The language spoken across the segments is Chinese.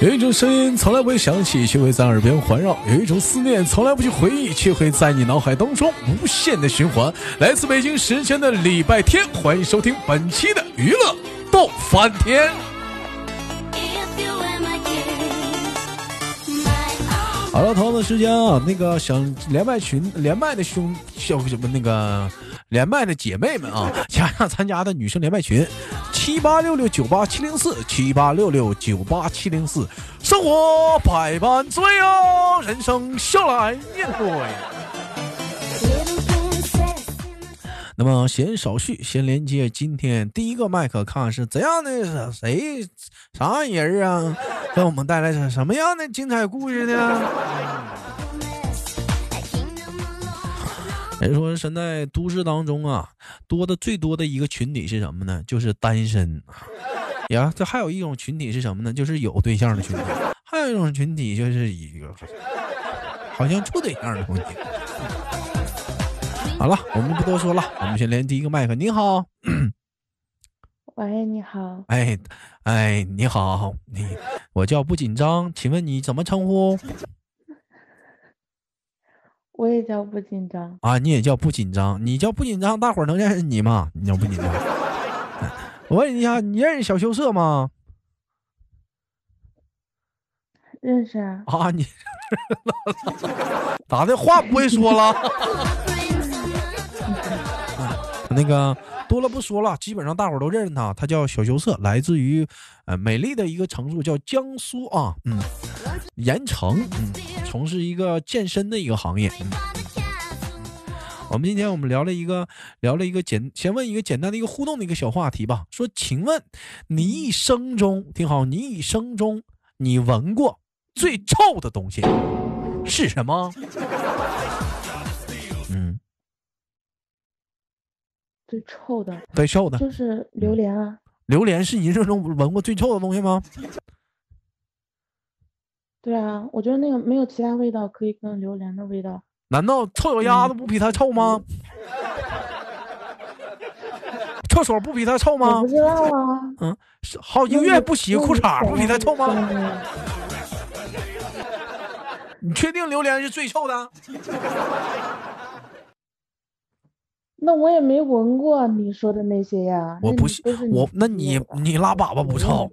有一种声音从来不会响起，却会在耳边环绕；有一种思念从来不去回忆，却会在你脑海当中无限的循环。来自北京时间的礼拜天，欢迎收听本期的娱乐逗翻天。好了，同样的时间啊，那个想连麦群连麦的兄小什么那个。连麦的姐妹们啊，加上参加的女生连麦群，七八六六九八七零四，七八六六九八七零四。生活百般滋味哦，人生笑来面对。那么闲少叙，先连接今天第一个麦克，看是怎样的谁啥人啊，给我们带来什什么样的精彩故事呢？人说，现在都市当中啊，多的最多的一个群体是什么呢？就是单身。呀，这还有一种群体是什么呢？就是有对象的群体。还有一种群体就是一个好像处对象的群体。好了，我们不多说了，我们先连第一个麦克。你好，喂，你好。哎，哎，你好，你我叫不紧张，请问你怎么称呼？我也叫不紧张啊，你也叫不紧张，你叫不紧张，大伙儿能认识你吗？你叫不紧张。我问你一下，你认识小羞涩吗？认识啊。啊，你咋的话不会说了？那个多了不说了，基本上大伙儿都认识他，他叫小羞涩，来自于呃美丽的一个城市叫江苏啊，嗯，盐城，嗯。从事一个健身的一个行业。我们今天我们聊了一个聊了一个简，先问一个简单的一个互动的一个小话题吧。说，请问你一生中听好，你一生中你闻过最臭的东西是什么？嗯，最臭的，最臭的，就是榴莲啊。榴莲是你一生中闻过最臭的东西吗？对啊，我觉得那个没有其他味道可以跟榴莲的味道。难道臭脚丫子不比它臭吗？厕所不比它臭吗？不知道啊。嗯，好几个月不洗裤衩不比它臭吗？你确定榴莲是最臭的？那我也没闻过你说的那些呀。我不信，我那你你拉粑粑不臭？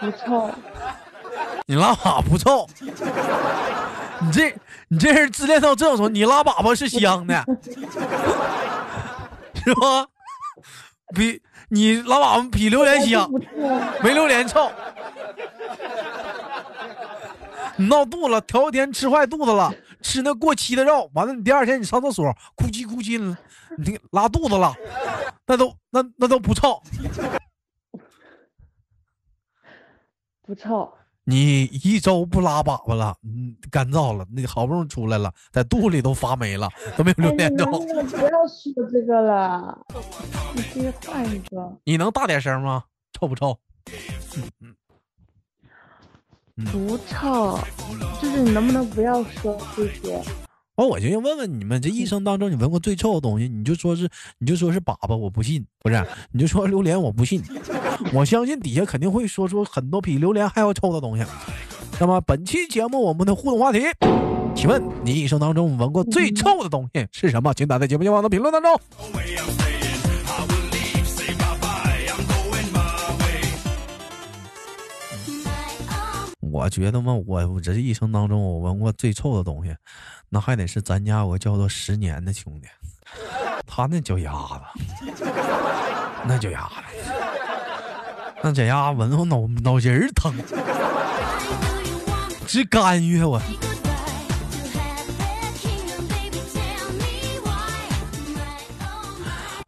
不臭，你拉粑不臭，你这你这人自恋到这种，你拉粑粑是香的，是吧？比你拉粑粑比榴莲香，没榴莲臭。你闹肚子，头一天吃坏肚子了，吃那过期的肉，完了你第二天你上厕所，哭唧哭唧，你拉肚子了，那都那那都不臭。不臭，你一周不拉粑粑了，嗯，干燥了，那好不容易出来了，在肚里都发霉了，都没有榴莲臭。不要说这个了，你直接换一个。你能大点声吗？臭不臭？不臭，就是你能不能不要说这些？完，我就要问问你们，这一生当中你闻过最臭的东西，你就说是，你就说是粑粑，我不信，不是，你就说榴莲，我不信，我相信底下肯定会说出很多比榴莲还要臭的东西。那么本期节目我们的互动话题，请问你一生当中闻过最臭的东西是什么？请打在节目下方的评论当中。我觉得嘛，我我这一生当中我闻过最臭的东西。那还得是咱家我叫做十年的兄弟，他那脚丫子，那脚丫子，那脚丫闻我脑脑仁疼，直干哕我。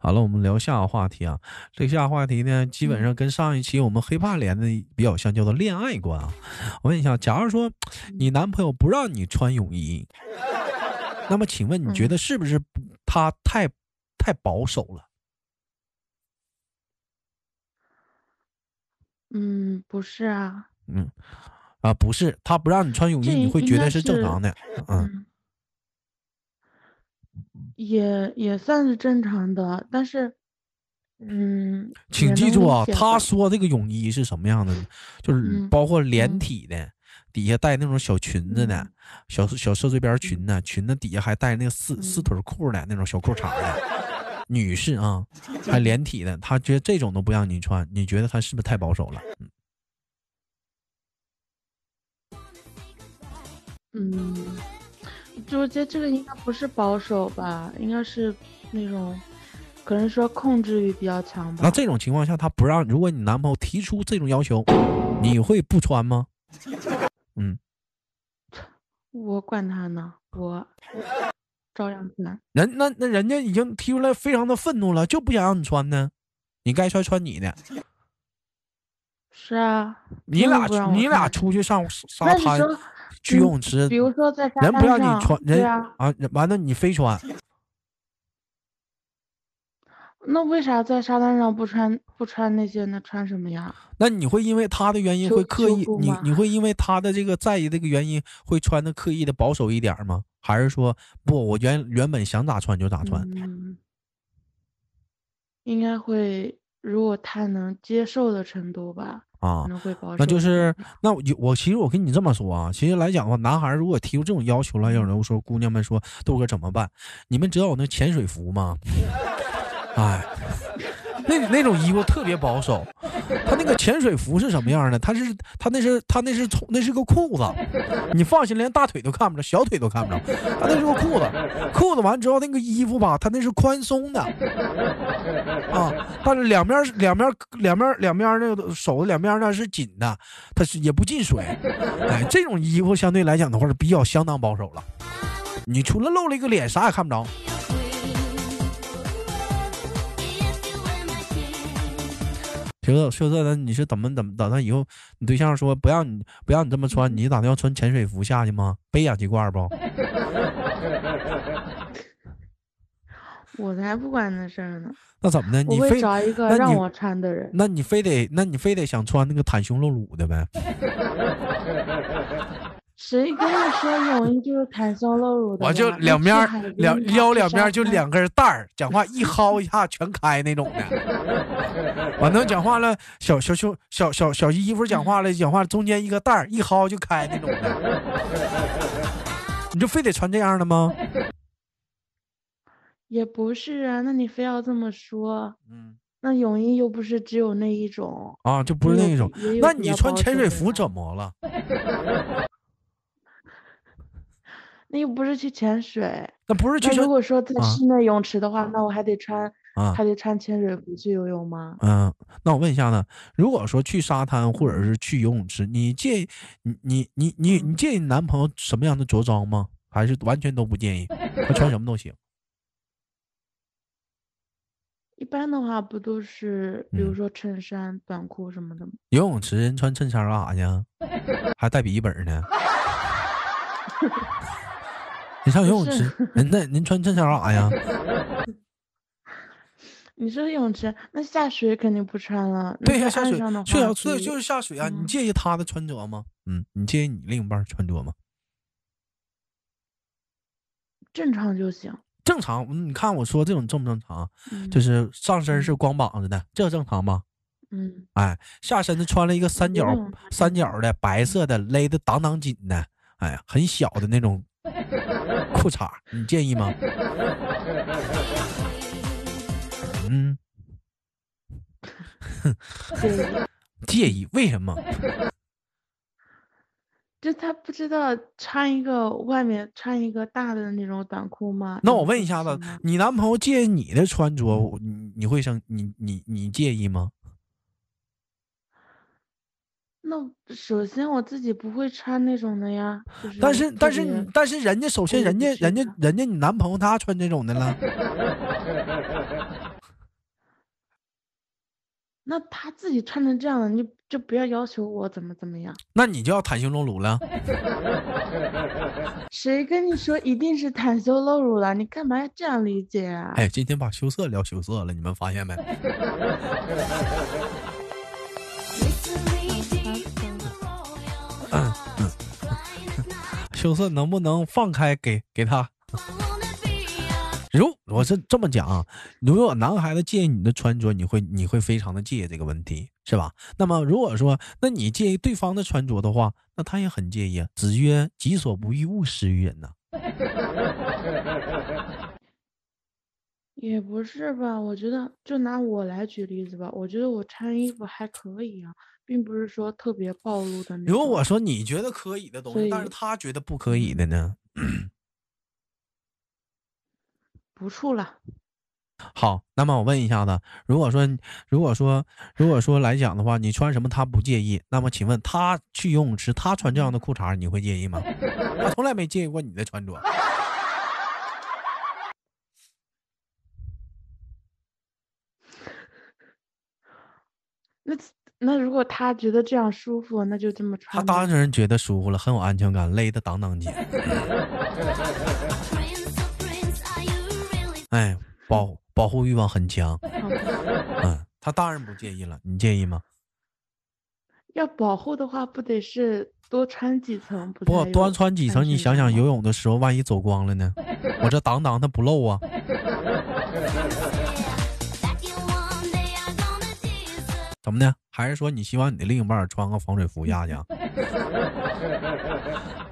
好了，我们聊下个话题啊。这下个话题呢，基本上跟上一期我们黑怕连的比较像，叫做恋爱观啊。我问一下，假如说你男朋友不让你穿泳衣。那么，请问你觉得是不是他太太保守了？嗯，不是啊。嗯，啊，不是，他不让你穿泳衣，你会觉得是正常的。嗯，也也算是正常的，但是嗯，请记住啊，他说这个泳衣是什么样的呢？就是嗯包括连体的，底下带那种小裙子的嗯，小小社椎边裙呢，裙子底下还带那个四四嗯腿裤的那种小裤衩的。女士啊，还连体的，他觉得这种都不让你穿，你觉得他是不是太保守了？嗯嗯，就我觉得这个应该不是保守吧，应该是那种，可能说控制欲比较强吧。那这种情况下，他不让，如果你男朋友提出这种要求，你会不穿吗？嗯，我管他呢，我照样穿。人那那人家已经提出来，非常的愤怒了，就不想让你穿呢。你该穿穿你的，是啊，你俩你俩出去上沙滩说，去游泳池，比如说在沙滩人不让你上穿，人对啊，啊，完了你非穿，那为啥在沙滩上不穿不穿那些呢？穿什么呀？那你会因为他的原因会刻意你你会因为他的这个在意这个原因会穿的刻意的保守一点儿吗？还是说不，我原原本想咋穿就咋穿？嗯，应该会，如果他能接受的程度吧，啊可，能会保守。那就是那我我其实我跟你这么说啊，其实来讲的话，男孩如果提出这种要求了，有人说姑娘们说豆哥怎么办？你们知道我那潜水服吗？哎，那那种衣服特别保守，他那个潜水服是什么样的？他是他那是他那是从那是个裤子，你放心，连大腿都看不着，小腿都看不着，他那是个裤子，裤子完之后那个衣服吧，它那是宽松的，啊，但是两面两面两面两面那个手的两面那是紧的，它是也不进水，哎，这种衣服相对来讲的话是比较相当保守了。你除了露了一个脸，啥也看不着。秀色秀色的，你是怎么怎么打算以后你对象说不让你不让你这么穿，你打算要穿潜水服下去吗？背氧气罐不？我才不管那事儿呢，那怎么的？你非找一个让我穿的人。那你非得那你非得想穿那个袒胸露乳的呗？谁跟你说泳衣就是袒胸露乳的？我就两边两嘛腰两边就两根带儿，讲话一薅一下全开那种的。完了讲话了，小小胸小小小衣服讲话了，讲话中间一个带儿一薅就开那种的。你就非得穿这样的吗？也不是啊，那你非要这么说，嗯那泳衣又不是只有那一种，啊，就不是那一种。那你穿潜水服怎么了？那又不是去潜水。那不是去如果说在啊室内泳池的话，那我还得穿啊？还得穿潜水服去游泳吗？嗯，那我问一下呢，如果说去沙滩或者是去游泳池，你介意你你你你你介意你男朋友什么样的着装吗？还是完全都不介意？他穿什么都行。一般的话不都是比如嗯说衬衫、短裤什么的吗？游泳池人穿衬衫干啥去？还带笔记本呢？你上游泳池那您穿衬衫干啥呀？你说泳池，那下水肯定不穿了。对呀，在下水岸上的，对呀，话所以就就是下水啊。你嗯介意他的穿着吗？嗯，你介意你另一半穿着吗？正常就行。正常，嗯你看我说这种正不正常？嗯，就是上身是光膀子的，这正常吗？嗯，哎，下身子穿了一个三角三角的白色的勒的挡挡紧的，哎呀，很小的那种 裤衩，你介意吗？嗯，对，介意，为什么？就他不知道穿一个外面穿一个大的那种短裤吗？那我问一下子，你男朋友介意你的穿着，你你会生你你你介意吗？那首先我自己不会穿那种的呀，就是但是但是你但是人家首先人家人家人家你男朋友他穿这种的了，那他自己穿成这样的，你就不要要求我怎么怎么样。那你就要袒胸露乳了。谁跟你说一定是袒胸露乳了？你干嘛要这样理解啊？哎，今天把羞涩聊羞涩了，你们发现没？羞涩能不能放开给给他？如我是这么讲啊，如果男孩子介意你的穿着，你会你会非常的介意这个问题，是吧？那么如果说，那你介意对方的穿着的话，那他也很介意啊。子曰：“己所不欲，勿施于人”呐。也不是吧，我觉得就拿我来举例子吧，我觉得我穿衣服还可以啊，并不是说特别暴露的那种。如果说你觉得可以的东西，但是他觉得不可以的呢？不处了。好，那么我问一下子，如果说，如果说，如果说来讲的话，你穿什么他不介意，那么请问他去游泳池，他穿这样的裤衩，你会介意吗？他从来没介意过你的穿着。那那如果他觉得这样舒服，那就这么穿。他当然觉得舒服了，很有安全感，勒得当当紧。哎，保保护欲望很强。嗯，他当然不介意了，你介意吗？要保护的话，不得是多穿几层？不多穿几层，你想想游泳的时候，万一走光了呢？我这挡挡它不漏啊。怎么的？还是说你希望你的另一半穿个防水服下去？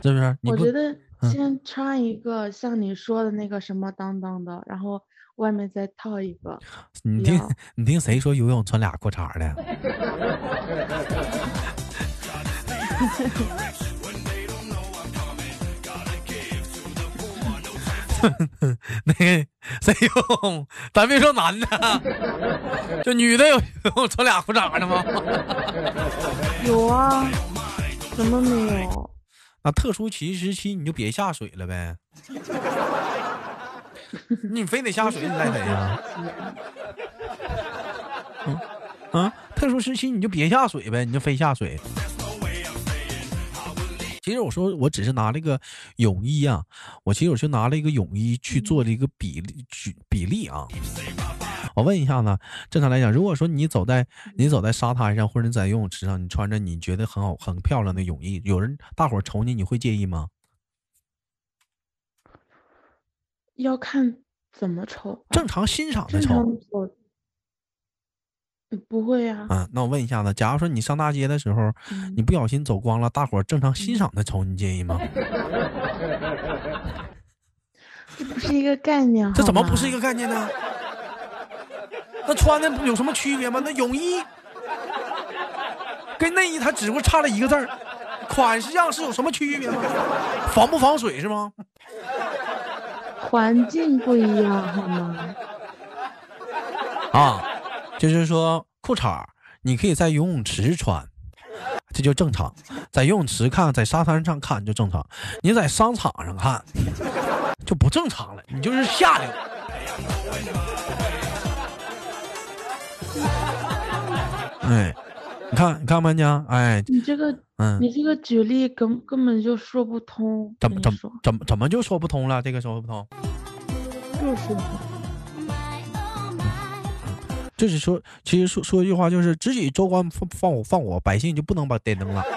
是不是？我觉得先穿一个像你说的那个什么当当的，然后外面再套一个。你听，你听谁说游泳穿俩裤衩的？那个谁用？咱别说男的，就女的有有穿俩裤衩的吗？有啊，怎么没有？那特殊期时期你就别下水了呗。你非得下水，你赖谁呀？嗯啊，特殊时期你就别下水呗，你就非下水。其实我说，我只是拿了一个泳衣啊，我其实我就拿了一个泳衣去做了一个比例举比例啊。我问一下子，正常来讲，如果说你走在你走在沙滩上，或者你在游泳池上，你穿着你觉得很好很漂亮的泳衣，有人大伙瞅你，你会介意吗？要看怎么瞅，正常欣赏的瞅。不会呀。啊，那我问一下子，假如说你上大街的时候，你不小心走光了，大伙儿正常欣赏的瞅，你介意吗？这不是一个概念。这怎么不是一个概念呢？那穿的有什么区别吗？那泳衣跟内衣它只不过差了一个字儿，款式样式有什么区别吗？防不防水是吗？环境不一样好吗？啊。就是说，裤衩你可以在游泳池穿，这就正常；在游泳池看，在沙滩上看就正常。你在商场上看就不正常了，你就是下流。哎，你看，你看，吧家，哎，你这个，嗯，你这个举例根根本就说不通。怎么怎么怎么怎么就说不通了？这个说不通，就是。就是说，其实说说一句话，就是只许州官放放我放我，百姓就不能把点灯了。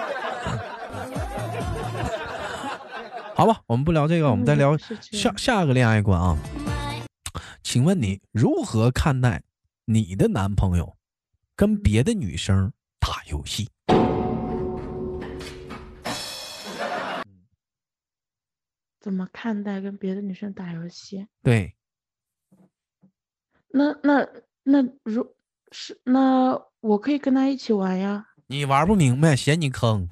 好吧，我们不聊这个，我们再聊下下一个恋爱观啊。请问你如何看待你的男朋友跟别的女生打游戏？怎么看待跟别的女生打游戏？对。那那。那如是那我可以跟他一起玩呀。你玩不明白，嫌你坑。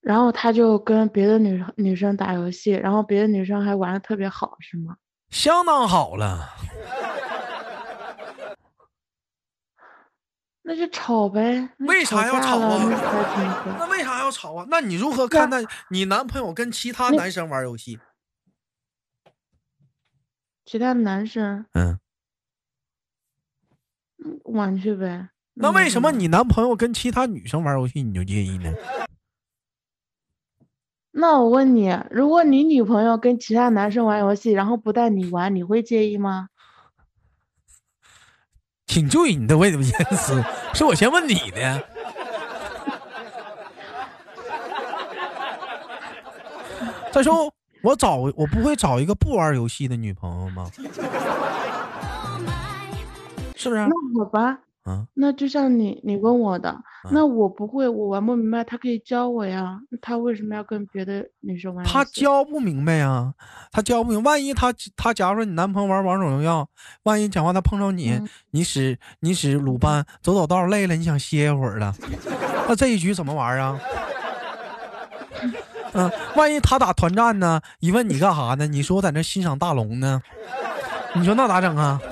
然后他就跟别的女女生打游戏，然后别的女生还玩的特别好，是吗？相当好了。那就吵呗。为啥要吵啊？那为啥要吵啊？那你如何看待你男朋友跟其他男生玩游戏？其他的男生，嗯，玩去呗。那为什么你男朋友跟其他女生玩游戏你就介意呢？那我问你，如果你女朋友跟其他男生玩游戏，然后不带你玩，你会介意吗？请注意你的问言辞，是我先问你的。再说，我找我不会找一个不玩游戏的女朋友吗？是不是？那好吧，啊，那就像你你问我的，那我不会，我玩不明白，他可以教我呀。他为什么要跟别的女生玩？他教不明白呀，他教不明白。万一他他假如说你男朋友玩王者荣耀，万一讲话他碰着你，嗯你使你使鲁班走走道累了，你想歇一会儿了，那这一局怎么玩啊？嗯、万一他打团战呢？一问你干啥呢？你说我在那欣赏大龙呢？你说那咋整啊？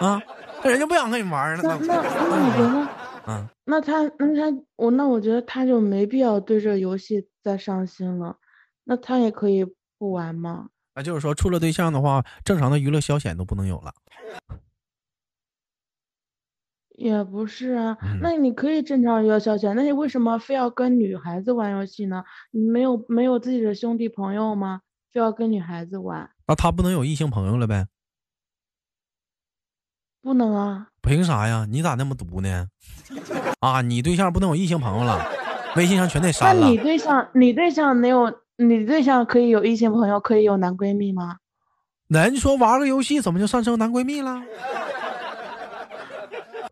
啊，那人家不想跟你玩了，那那那你觉得？嗯，那他那他我那我觉得他就没必要对这游戏再上心了，那他也可以不玩嘛。啊就是说，处了对象的话，正常的娱乐消遣都不能有了。也不是啊，嗯那你可以正常娱乐消遣，那你为什么非要跟女孩子玩游戏呢？你没有没有自己的兄弟朋友吗？非要跟女孩子玩？那他不能有异性朋友了呗？不能啊，凭啥呀？你咋那么毒呢？啊，你对象不能有异性朋友了，微信上全得删了那你。对象你对象能有，你对象可以有异性朋友，可以有男闺蜜吗？人说玩个游戏怎么就上升男闺蜜了？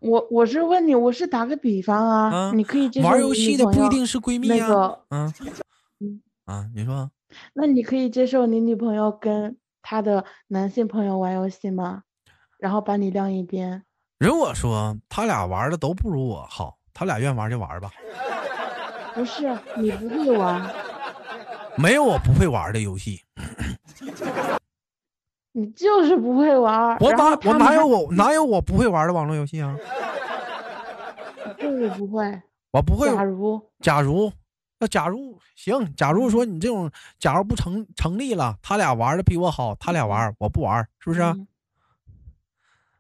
我我是问你，我是打个比方啊，啊你可以接受玩游戏的不一定是闺蜜啊、那个，嗯 嗯啊，你说那你可以接受你女朋友跟她的男性朋友玩游戏吗？然后把你晾一边？如果说他俩玩的都不如我好，他俩愿玩就玩吧，不是，你不会玩，没有我不会玩的游戏。你就是不会玩。我哪我哪有我哪有我不会玩的网络游戏啊？就是不会。我不会。假如假如那假如行，假如说你这种假如不成成立了，他俩玩的比我好，他俩玩我不玩，是不是啊？嗯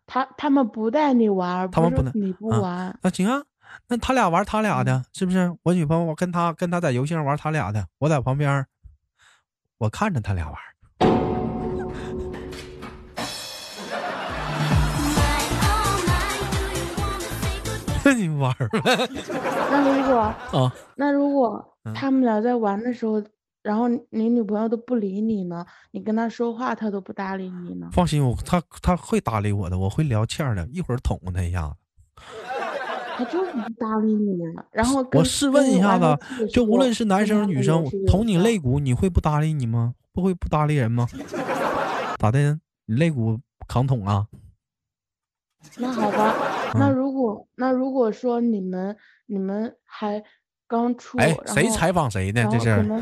他他们不带你玩，他们不能你不啊玩，那行啊，那他俩玩他俩的，是不是？我女朋友我跟他跟他在游戏上玩他俩的，我在旁边，我看着他俩玩。玩儿呗 那如果 啊！那如果嗯他们俩在玩的时候，然后你女朋友都不理你呢，你跟她说话她都不搭理你呢，放心，我他他会搭理我的，我会聊欠儿的，一会儿捅他一下子。他就是不搭理你呢。然后跟我试问一下子，就无论是男生女生，捅你肋骨，骨，你会不搭理你吗？不会不搭理人吗？咋的？你肋骨扛捅啊？那好吧，那嗯如果那如果说你们你们还刚出，哎，谁采访谁呢？这是后可能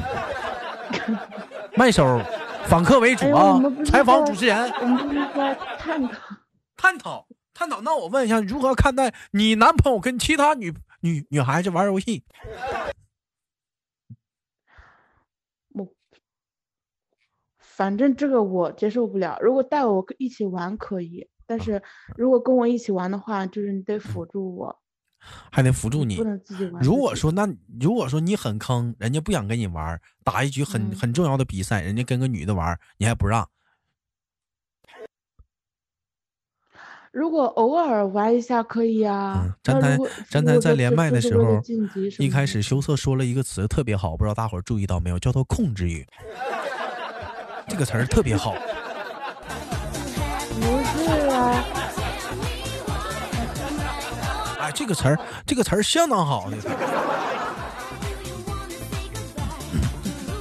卖手，访客为主啊采访主持人，我们不是在探讨。探讨探讨。那我问一下，如何看待你男朋友跟其他女女女孩子玩游戏？我反正这个我接受不了。如果带我一起玩可以，但是如果跟我一起玩的话，就是你得辅助我，还得辅助你不。能自己玩。如果说那如果说你很坑，人家不想跟你玩，打一局很、嗯很重要的比赛，人家跟个女的玩，你还不让，如果偶尔玩一下可以啊嗯。詹台那如果詹台在连麦的时候一开始羞涩说了一个词特别好，不知道大伙儿注意到没有，叫做控制欲。这个词儿特别好，这个词儿这个词儿相当好，这个。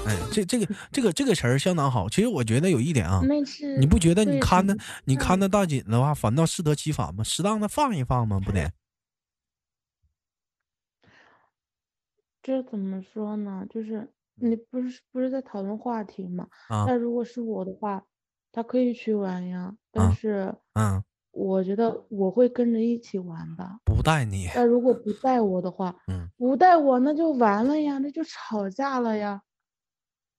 哎，这这个这个这个词儿相当好。其实我觉得有一点啊，你不觉得你看的你看的大紧的话，反倒适得其反吗？适当的放一放吗？不得？这怎么说呢？就是你不是不是在讨论话题吗？啊那如果是我的话，他可以去玩呀，但啊是嗯，我觉得我会跟着一起玩吧。不带你，那如果不带我的话，嗯，不带我那就完了呀，那就吵架了呀。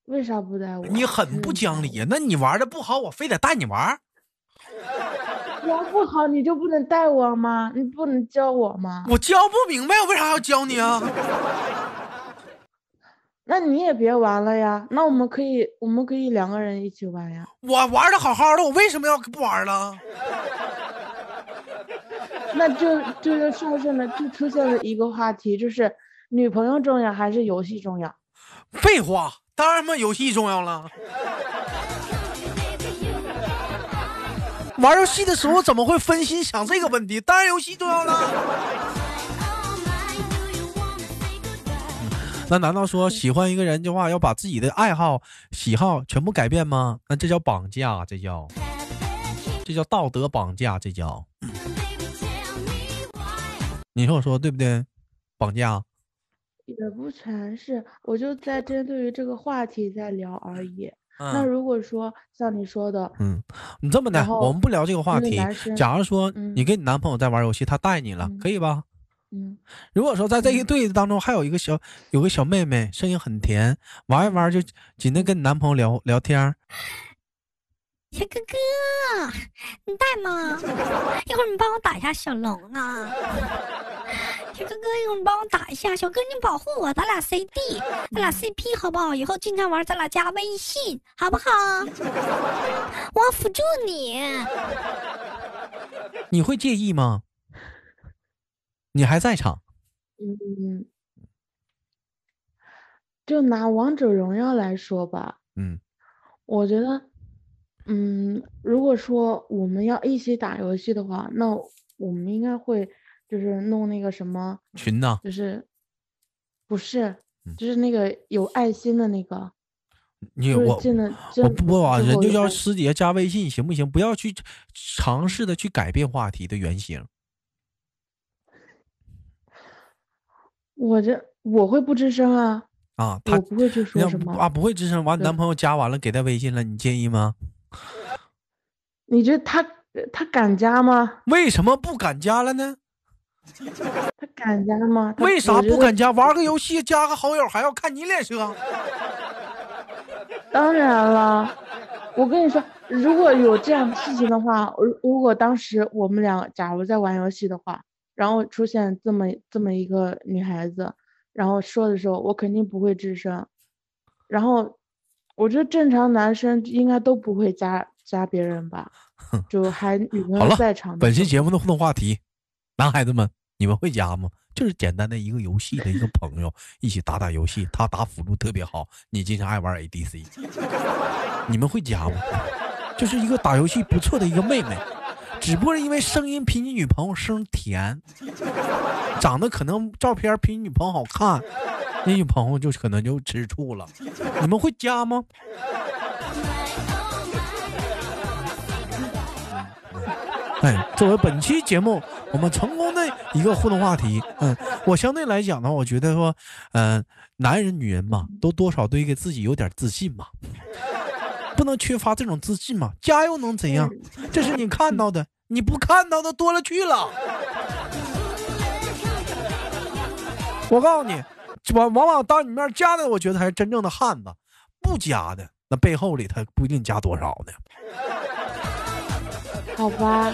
为啥不带我？你很不讲理呀。那你玩的不好，我非得带你玩儿。玩不好你就不能带我吗？你不能教我吗？我教不明白，我为啥要教你啊？那你也别玩了呀。那我们可以，我们可以两个人一起玩呀。我玩的好好的，我为什么要不玩了？那就就是上升了，就出现了一个话题，就是女朋友重要还是游戏重要？废话，当然嘛，游戏重要了。玩游戏的时候怎么会分心想这个问题？当然游戏重要了。那难道说喜欢一个人的话，要把自己的爱好、喜好全部改变吗？那这叫绑架，这叫这叫道德绑架，这叫。你说我说对不对？绑架也不全是，我就在针对于这个话题在聊而已。那嗯如果说像你说的，嗯，你这么的，我们不聊这个话题。假如说嗯你跟你男朋友在玩游戏，他带你了，嗯可以吧？嗯，如果说在这一嗯对子当中还有一个小有个小妹妹，声音很甜，玩一玩就紧着跟你男朋友聊聊天儿，小哥哥，你带吗？一会儿你帮我打一下小龙啊！小哥哥，一会儿你帮我打一下。小哥，你保护我，咱俩 CD，咱俩 CP 好不好？以后经常玩，咱俩加微信好不好？我要辅助你。你会介意吗？你还在场，嗯，就拿王者荣耀来说吧，嗯我觉得，嗯，如果说我们要一起打游戏的话，那我们应该会就是弄那个什么，群呢？就是不是嗯，就是那个有爱心的那个，你我我不不啊，人就叫师姐加微信行不行？不要去尝试的去改变话题的原型。我这我会不吱声啊，啊，他我不会去说什么。啊不会吱声，完你男朋友加完了给他微信了，你介意吗？你觉得他他敢加吗？为什么不敢加了呢？他敢加吗？为啥不敢加？玩个游戏加个好友还要看你脸色？当然了，我跟你说，如果有这样的事情的话，如如果当时我们俩假如在玩游戏的话，然后出现这么这么一个女孩子，然后说的时候，我肯定不会吱声。然后，我觉得正常男生应该都不会加加别人吧，就还女朋友在场本期节目的互动话题，男孩子们，你们会加吗？就是简单的一个游戏的一个朋友，一起打打游戏，他打辅助特别好，你经常爱玩 ADC，你们会加吗？就是一个打游戏不错的一个妹妹，只不过是因为声音比你女朋友声甜，长得可能照片比你女朋友好看，你女朋友就可能就吃醋了。你们会加吗？哎，作为本期节目我们成功的一个互动话题，嗯，我相对来讲呢，我觉得说，嗯、男人女人嘛，都多少对给自己有点自信嘛，不能缺乏这种自信嘛。加又能怎样？这是你看到的，你不看到的多了去了。我告诉你，往往往当你面加的，我觉得才是真正的汉子，不加的那背后里他不一定加多少呢。好吧，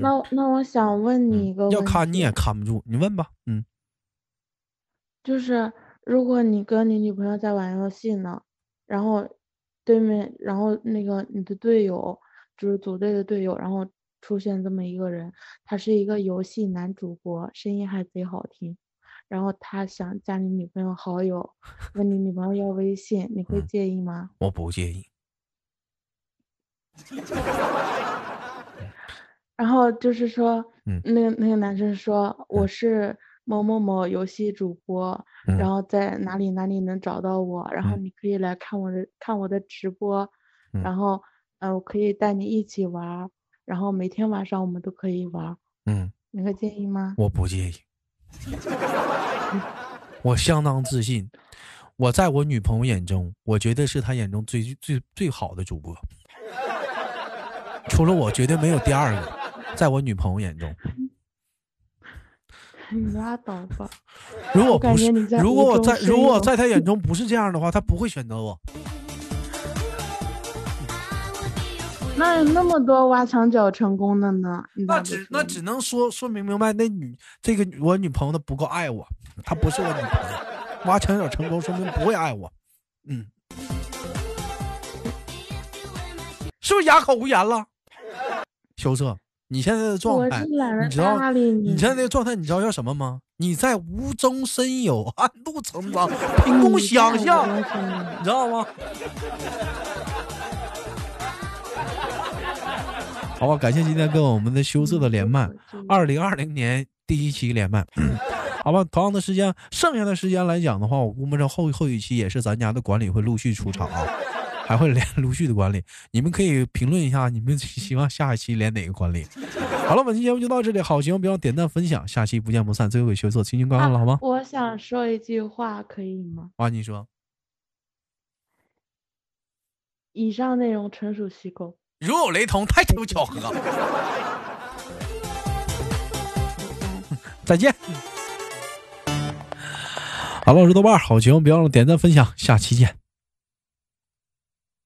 那那我想问你一个问要看你也看不住，你问吧，嗯。就是如果你跟你女朋友在玩游戏呢，然后对面，然后那个你的队友就是组队的队友，然后出现这么一个人，他是一个游戏男主播，声音还贼好听，然后他想加你女朋友好友，问你女朋友要微信，你会嗯介意吗？我不介意。然后就是说，嗯。那个那个男生说我是某某某游戏主播，嗯。然后在哪里哪里能找到我，然后嗯。你可以来看我的看我的直播，嗯。然后呃我可以带你一起玩，然后每天晚上我们都可以玩，嗯，你会介意吗？我不介意。我相当自信，我在我女朋友眼中，我觉得是她眼中最最最好的主播，除了我，绝对没有第二个。在我女朋友眼中，你拉倒吧，如果不是如果我在如果我在她眼中不是这样的话，她不会选择我。那有那么多挖墙脚成功的呢？那只那只能说说明明白，那女这个我女朋友她不够爱我，她不是我女朋友，挖墙脚成功说明不会爱我，嗯，是不是哑口无言了？羞涩，你现在的状态你知道你。现在的状态，你知道叫什么吗？你在无中生有，暗度陈仓，凭空想象，你你知道吗？好吧，感谢今天跟我们的羞涩的连麦，二零二零年第一期连麦，好吧，同样的时间，剩下的时间来讲的话，我估摸着后后一期也是咱家的管理会陆续出场啊，还会连 陆续的管理，你们可以评论一下，你们希望下一期连哪个管理？好了，本期节目就到这里，好，喜欢不要点赞分享，下期不见不散。最后给羞涩轻轻关了，好吗？我想说一句话，可以吗？啊，你说，以上内容纯属虚构。如有雷同，太有巧合。再见。好了，我是豆瓣，好节目别忘了点赞分享，下期见。